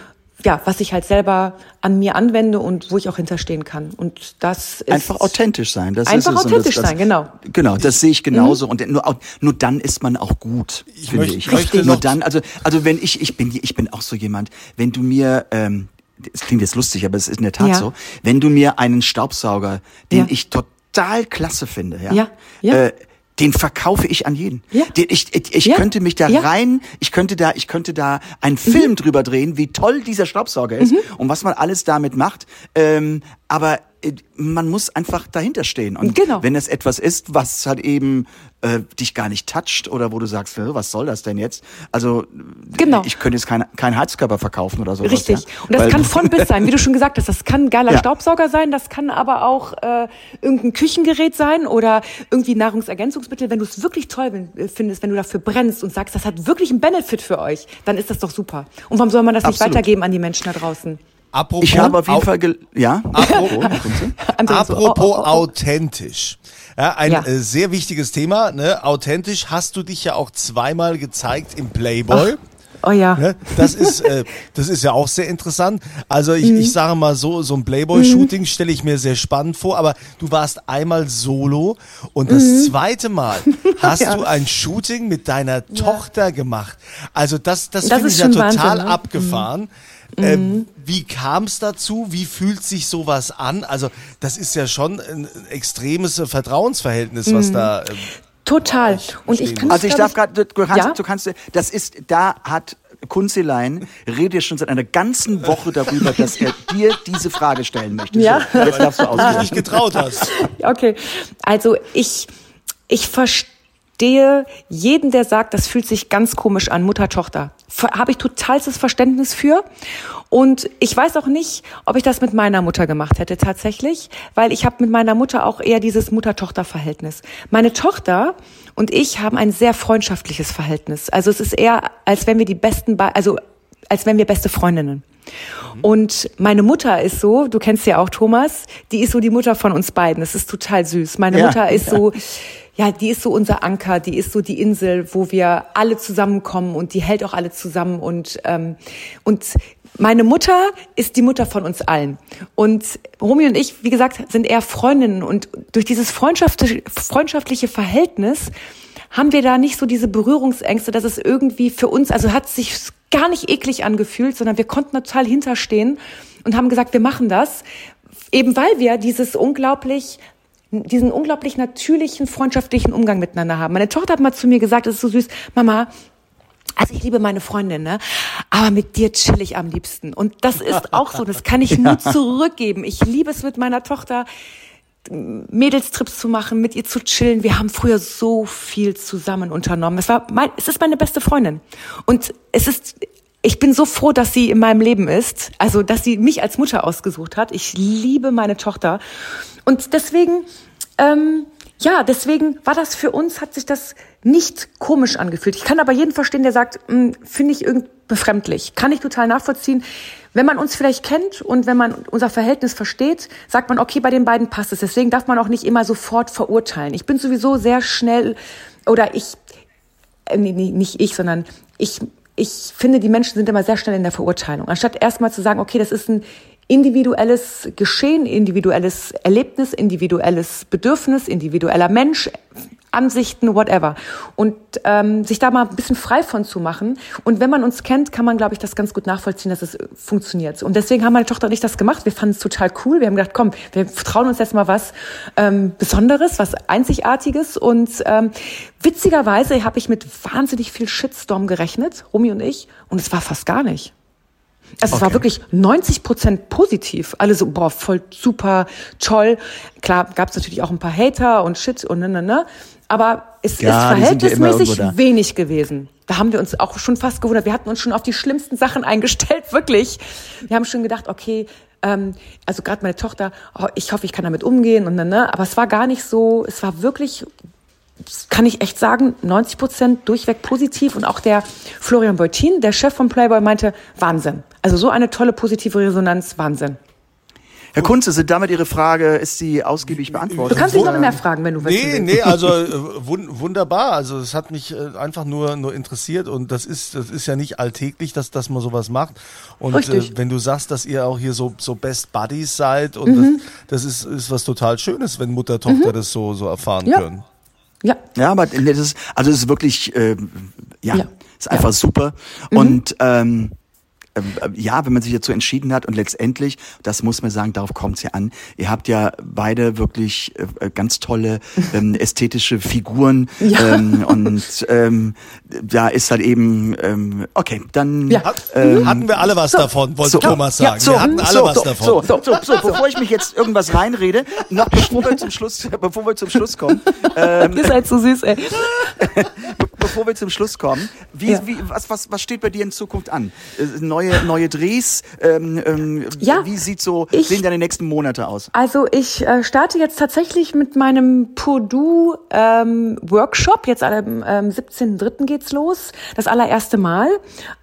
ja, was ich halt selber an mir anwende und wo ich auch hinterstehen kann. Und das ist einfach authentisch sein. Das einfach ist es. Und authentisch das, das, sein, genau. Genau, das sehe ich genauso. Und nur, nur dann ist man auch gut, Ich finde möchte- ich. möchte Nur dann, also, also wenn ich, ich bin, ich bin auch so jemand, wenn du mir, ähm, es klingt jetzt lustig, aber es ist in der Tat Ja. so, wenn du mir einen Staubsauger, den Ja. ich total klasse finde, ja, Ja, ja. Äh, den verkaufe ich an jeden. Ja. Den, ich ich, ich Ja. könnte mich da Ja. rein, ich könnte da, ich könnte da einen Film drüber drehen, wie toll dieser Staubsauger ist und was man alles damit macht. Ähm, aber man muss einfach dahinter stehen. Und Genau. wenn es etwas ist, was halt eben äh, dich gar nicht toucht oder wo du sagst, "Hä, was soll das denn jetzt? Also Genau. ich könnte jetzt keinen kein Heizkörper verkaufen oder sowas. Richtig. Ja? Und das Weil- kann von bis sein, wie du schon gesagt hast. Das kann ein geiler Ja. Staubsauger sein, das kann aber auch äh, irgendein Küchengerät sein oder irgendwie Nahrungsergänzungsmittel. Wenn du es wirklich toll äh, findest, wenn du dafür brennst und sagst, das hat wirklich einen Benefit für euch, dann ist das doch super. Und warum soll man das nicht Absolut. weitergeben an die Menschen da draußen? Apropos, ich habe auf jeden Fall, ja. Apropos, so, apropos oh, oh, oh, oh. authentisch. Ja, ein Ja. Äh, sehr wichtiges Thema. Ne? Authentisch hast du dich ja auch zweimal gezeigt im Playboy. Oh ja. Ne? Das ist, äh, das ist ja auch sehr interessant. Also ich, Mhm. ich sage mal so, so ein Playboy-Shooting stelle ich mir sehr spannend vor, aber du warst einmal solo und das zweite Mal hast Mhm. Ja. du ein Shooting mit deiner Tochter gemacht. Also das, das, Das finde ich ist ja total Wahnsinn, ne? Abgefahren. Ähm, wie kam es dazu? Wie fühlt sich sowas an? Also das ist ja schon ein extremes Vertrauensverhältnis, was da... Ähm, Total. Und ich kann Also ich darf gerade, du kannst, Ja? du kannst, das ist, da hat Kunzilein redet schon seit einer ganzen Woche darüber, dass er dir diese Frage stellen möchte. Ja. So, jetzt darfst du dich ausführen. nicht getraut hast. Okay, also ich, ich verstehe jeden, der sagt, das fühlt sich ganz komisch an, Mutter-Tochter. Ver- Habe ich totalstes Verständnis für. Und ich weiß auch nicht, ob ich das mit meiner Mutter gemacht hätte tatsächlich, weil ich habe mit meiner Mutter auch eher dieses Mutter-Tochter-Verhältnis. Meine Tochter und ich haben ein sehr freundschaftliches Verhältnis. Also es ist eher, als wenn wir die besten, Be also als wenn wir beste Freundinnen. Und meine Mutter ist so, du kennst ja auch Thomas, die ist so die Mutter von uns beiden. Das ist total süß. Meine Ja, Mutter ist so, ja, die ist so unser Anker, die ist so die Insel, wo wir alle zusammenkommen und die hält auch alle zusammen. Und ähm, und meine Mutter ist die Mutter von uns allen. Und Romy und ich, wie gesagt, sind eher Freundinnen. Und durch dieses freundschaftliche, Verhältnis haben wir da nicht so diese Berührungsängste, dass es irgendwie für uns, also hat sich gar nicht eklig angefühlt, sondern wir konnten total hinterstehen und haben gesagt, wir machen das, eben weil wir dieses unglaublich diesen unglaublich natürlichen, freundschaftlichen Umgang miteinander haben. Meine Tochter hat mal zu mir gesagt, es ist so süß, Mama, also ich liebe meine Freundin, ne? Aber mit dir chill ich am liebsten. Und das ist auch so, das kann ich nur zurückgeben. Ich liebe es mit meiner Tochter, Mädelstrips zu machen, mit ihr zu chillen. Wir haben früher so viel zusammen unternommen. Es war mein, es ist meine beste Freundin. Und es ist, ich bin so froh, dass sie in meinem Leben ist. Also, dass sie mich als Mutter ausgesucht hat. Ich liebe meine Tochter. Und deswegen, ähm, ja, deswegen war das für uns, hat sich das nicht komisch angefühlt. Ich kann aber jeden verstehen, der sagt, "Hm, finde ich irgendwie befremdlich. Kann ich total nachvollziehen. Wenn man uns vielleicht kennt und wenn man unser Verhältnis versteht, sagt man, okay, bei den beiden passt es. Deswegen darf man auch nicht immer sofort verurteilen. Ich bin sowieso sehr schnell, oder ich, äh, nee, nee, nicht ich, sondern ich, ich finde, die Menschen sind immer sehr schnell in der Verurteilung. Anstatt erstmal zu sagen, okay, das ist ein individuelles Geschehen, individuelles Erlebnis, individuelles Bedürfnis, individueller Mensch, Ansichten, whatever. Und ähm, sich da mal ein bisschen frei von zu machen. Und wenn man uns kennt, kann man, glaube ich, das ganz gut nachvollziehen, dass es äh, funktioniert. Und deswegen haben meine Tochter und ich das gemacht. Wir fanden es total cool. Wir haben gedacht, komm, wir trauen uns jetzt mal was ähm, Besonderes, was Einzigartiges. Und ähm, witzigerweise habe ich mit wahnsinnig viel Shitstorm gerechnet, Romy und ich. Und es war fast gar nicht. Also es war wirklich 90 Prozent positiv. Alle so, boah, voll super, toll. Klar, gab es natürlich auch ein paar Hater und Shit und ne, ne, ne. Aber es Ja, ist ja verhältnismäßig da. wenig gewesen. Da haben wir uns auch schon fast gewundert. Wir hatten uns schon auf die schlimmsten Sachen eingestellt, wirklich. Wir haben schon gedacht, okay, ähm, also gerade meine Tochter, oh, ich hoffe, ich kann damit umgehen und ne, ne. Aber es war gar nicht so, es war wirklich kann ich echt sagen, 90 Prozent durchweg positiv. Und auch der Florian Beutin, der Chef von Playboy, meinte, Wahnsinn. Also so eine tolle positive Resonanz, Wahnsinn. Herr Kunze, sind damit Ihre Frage, ist sie ausgiebig beantwortet? Du kannst dich noch mehr fragen, wenn du was Nee, willst. nee, also äh, wun wunderbar. Also es hat mich äh, einfach nur nur interessiert und das ist das ist ja nicht alltäglich, dass dass man sowas macht. Und äh, Richtig. wenn du sagst, dass ihr auch hier so so Best Buddies seid und Mhm. das, das ist ist was total Schönes, wenn Mutter Tochter das so so erfahren Ja. können. Ja. Ja, aber das ist, also es ist wirklich, ähm, ja, Ja. ist einfach super. Und ähm, äh, ja, wenn man sich dazu entschieden hat und letztendlich, das muss man sagen, darauf kommt es ja an, ihr habt ja beide wirklich äh, äh, ganz tolle ähm, ästhetische Figuren Ja. ähm, und ähm, da ist halt eben, ähm, okay, dann Ja. Ähm, hatten wir alle was davon, wollte so, Thomas ja, sagen. so, wir hatten alle so, was so, davon. So, so, so, so, bevor ich mich jetzt irgendwas reinrede, noch bevor wir zum Schluss, bevor wir zum Schluss kommen, ähm, Ihr seid so süß, ey. Bevor wir zum Schluss kommen, wie, Ja. wie, was, was, was steht bei dir in Zukunft an? Äh, Neue, neue Drehs? Ähm, ähm, Ja, wie sieht so, ich- sehen deine nächsten Monate aus? Also ich äh, starte jetzt tatsächlich mit meinem Purdue ähm, Workshop. Jetzt am ähm, 17.03. geht's los. Das allererste Mal.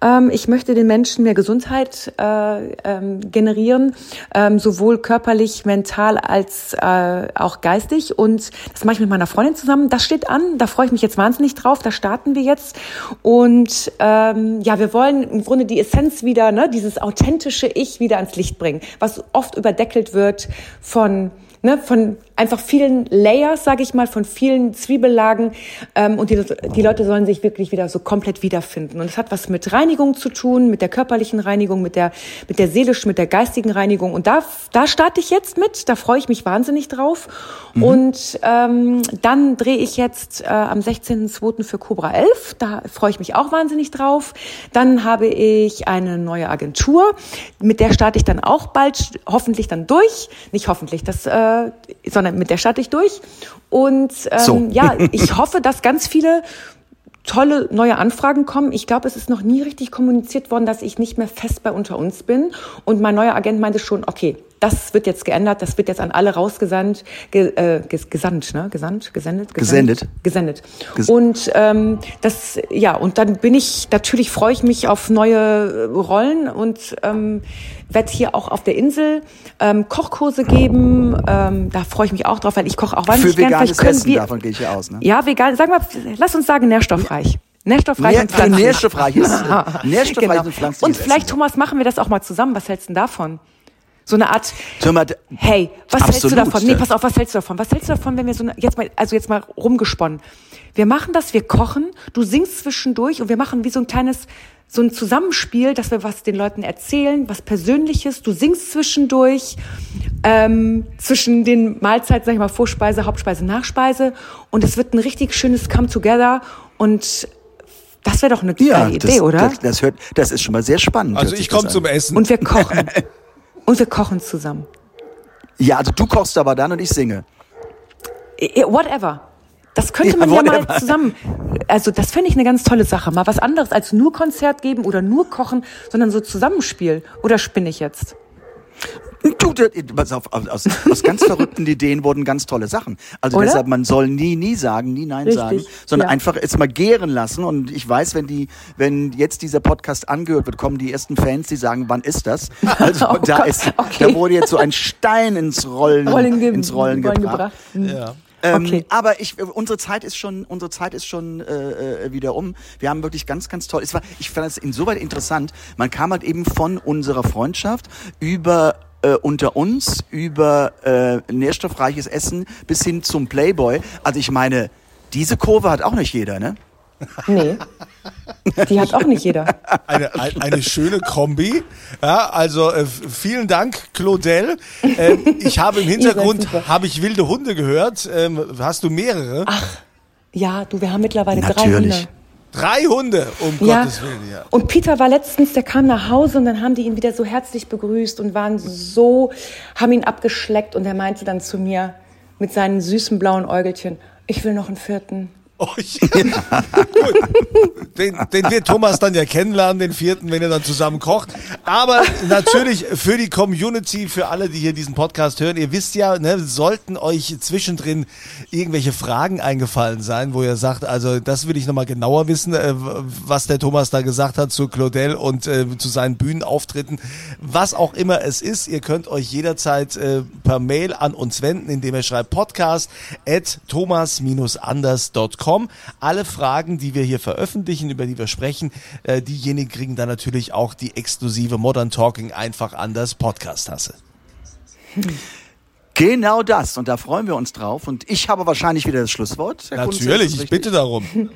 Ähm, ich möchte den Menschen mehr Gesundheit äh, ähm, generieren, ähm, sowohl körperlich, mental als äh, auch geistig. Und das mache ich mit meiner Freundin zusammen. Das steht an. Da freue ich mich jetzt wahnsinnig drauf. Da starten wir jetzt. Und ähm, ja, wir wollen im Grunde die Essenz wieder, ne, dieses authentische Ich wieder ans Licht bringen, was oft überdeckelt wird von ne, von einfach vielen Layers, sage ich mal, von vielen Zwiebellagen ähm, und die, die Leute sollen sich wirklich wieder so komplett wiederfinden. Und es hat was mit Reinigung zu tun, mit der körperlichen Reinigung, mit der mit der seelischen, mit der geistigen Reinigung. Und da da starte ich jetzt mit. Da freue ich mich wahnsinnig drauf. Und ähm, dann drehe ich jetzt äh, am 16.02. für Cobra 11. Da freue ich mich auch wahnsinnig drauf. Dann habe ich eine neue Agentur, mit der starte ich dann auch bald, hoffentlich dann durch. Nicht hoffentlich, das, äh, sondern mit der starte ich durch. Und ähm, So. ja, ich hoffe, dass ganz viele tolle neue Anfragen kommen. Ich glaube, es ist noch nie richtig kommuniziert worden, dass ich nicht mehr fest bei unter uns bin. Und mein neuer Agent meinte schon, okay, das wird jetzt geändert, das wird jetzt an alle rausgesandt, ge, äh, ges, gesandt, ne? Gesandt, gesendet, Gesendet. gesendet. Ges- und ähm, das, ja, und dann bin ich natürlich freue ich mich auf neue äh, Rollen und ähm, werde hier auch auf der Insel ähm, Kochkurse geben. Ähm, da freue ich mich auch drauf, weil ich koche auch wahnsinnig Für gern. veganes Vielleicht können Essen, wir, davon gehe ich ja aus. Ne? ja, vegan. Sag mal, lass uns sagen nährstoffreich. Nährstoffreich Nähr- und pflanzlich. nährstoffreiches, äh, nährstoffreiches genau. und pflanzliches Und vielleicht, Essen. Thomas, machen wir das auch mal zusammen. Was hältst du denn davon? So eine Art, mal, hey, was hältst du Absolut, davon? Nee, pass auf, was hältst du davon? Was hältst du davon, wenn wir so eine, jetzt mal, also jetzt mal rumgesponnen. Wir machen das, wir kochen, du singst zwischendurch und wir machen wie so ein kleines, so ein Zusammenspiel, dass wir was den Leuten erzählen, was Persönliches. Du singst zwischendurch, ähm, zwischen den Mahlzeiten, sag ich mal, Vorspeise, Hauptspeise, Nachspeise. Und es wird ein richtig schönes Come Together und das wäre doch eine ja, geile das, Idee, oder? Das, das, hört, das ist schon mal sehr spannend. Also ich komme das zum. Essen. Und wir kochen. und wir kochen zusammen. Ja, also du kochst aber dann und ich singe. Whatever. Das könnte Ja, man ja mal whatever. zusammen. Also das finde ich eine ganz tolle Sache. Mal was anderes als nur Konzert geben oder nur kochen, sondern so Zusammenspiel. Oder spinne ich jetzt? Aus, aus ganz verrückten Ideen wurden ganz tolle Sachen. Also Oder? deshalb, man soll nie, nie sagen, nie Nein Richtig, sagen, sondern ja. einfach es mal gären lassen. Und ich weiß, wenn die, wenn jetzt dieser Podcast angehört wird, kommen die ersten Fans, die sagen, wann ist das? Also Oh da Gott, ist, okay. da wurde jetzt so ein Stein ins Rollen, Rollen ge- ins Rollen, Rollen gebracht. Hm. ja. Ähm, Okay. Aber ich, unsere Zeit ist schon, unsere Zeit ist schon äh, äh, wieder um. Wir haben wirklich ganz, ganz toll. Es war, ich fand es insoweit interessant. Man kam halt eben von unserer Freundschaft über äh, unter uns, über äh, nährstoffreiches Essen bis hin zum Playboy. Also ich meine, diese Kurve hat auch nicht jeder, ne? Nee. Die hat auch nicht jeder. Eine, ein, eine schöne Kombi. Ja, also äh, vielen Dank, Claudel. Ähm, ich habe im Hintergrund habe ich wilde Hunde gehört. Ähm, hast du mehrere? Ja, du, wir haben mittlerweile drei Natürlich. Hunde. Drei Hunde, um Ja. Gottes Willen. Ja. Und Peter war letztens, der kam nach Hause und dann haben die ihn wieder so herzlich begrüßt und waren so, haben ihn abgeschleckt und er meinte dann zu mir mit seinen süßen blauen Äugelchen, ich will noch einen vierten. Oh, ja. Den, den wird Thomas dann ja kennenlernen, den vierten, wenn ihr dann zusammen kocht. Aber natürlich für die Community, für alle, die hier diesen Podcast hören, ihr wisst ja, ne, sollten euch zwischendrin irgendwelche Fragen eingefallen sein, wo ihr sagt, also das will ich nochmal genauer wissen, äh, was der Thomas da gesagt hat zu Claudel und äh, zu seinen Bühnenauftritten. Was auch immer es ist, ihr könnt euch jederzeit äh, per Mail an uns wenden, indem ihr schreibt podcast at thomas-anders.com www.moderntalking.com. Alle Fragen, die wir hier veröffentlichen, über die wir sprechen, äh, diejenigen kriegen dann natürlich auch die exklusive Modern Talking einfach anders Podcast-Tasse. Genau das. Und da freuen wir uns drauf. Und ich habe wahrscheinlich wieder das Schlusswort. Herr Natürlich, Kunze, ich bitte darum.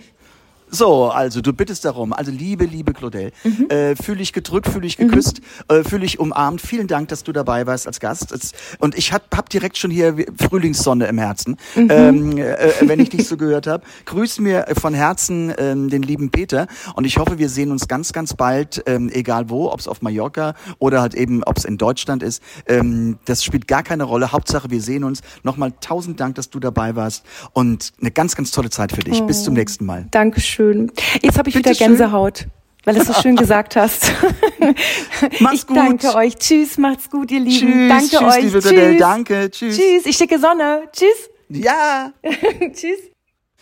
So, also du bittest darum. Also liebe, liebe Claudel, mhm. äh, fühle dich gedrückt, fühle dich geküsst, mhm. äh, fühle dich umarmt. Vielen Dank, dass du dabei warst als Gast. Und ich hab, hab direkt schon hier Frühlingssonne im Herzen, mhm. ähm, äh, wenn ich dich so gehört habe. Grüß mir von Herzen ähm, den lieben Peter und ich hoffe, wir sehen uns ganz, ganz bald, ähm, egal wo, ob es auf Mallorca oder halt eben, ob es in Deutschland ist. Ähm, das spielt gar keine Rolle. Hauptsache, wir sehen uns. Nochmal tausend Dank, dass du dabei warst und eine ganz, ganz tolle Zeit für dich. Oh. Bis zum nächsten Mal. Dankeschön schön. Jetzt habe ich Bitte wieder Gänsehaut. Schön. Weil du es so schön gesagt hast. Macht's ich gut. danke euch. Tschüss, macht's gut, ihr Lieben. Tschüss, danke tschüss, euch. Liebe tschüss. Danke, tschüss. Tschüss, ich schicke Sonne. Tschüss. Ja. tschüss.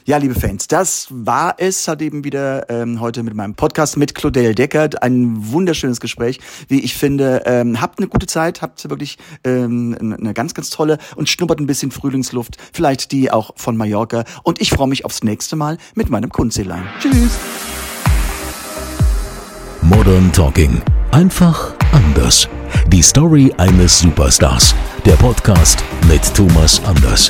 Ja, liebe Fans, das war es halt eben wieder ähm, heute mit meinem Podcast mit Claudel Deckert. Ein wunderschönes Gespräch, wie ich finde. Ähm, habt eine gute Zeit, habt wirklich ähm, eine ganz, ganz tolle und schnuppert ein bisschen Frühlingsluft, vielleicht die auch von Mallorca. Und ich freue mich aufs nächste Mal mit meinem Kunstseelein. Tschüss. Modern Talking. Einfach anders. Die Story eines Superstars. Der Podcast mit Thomas Anders.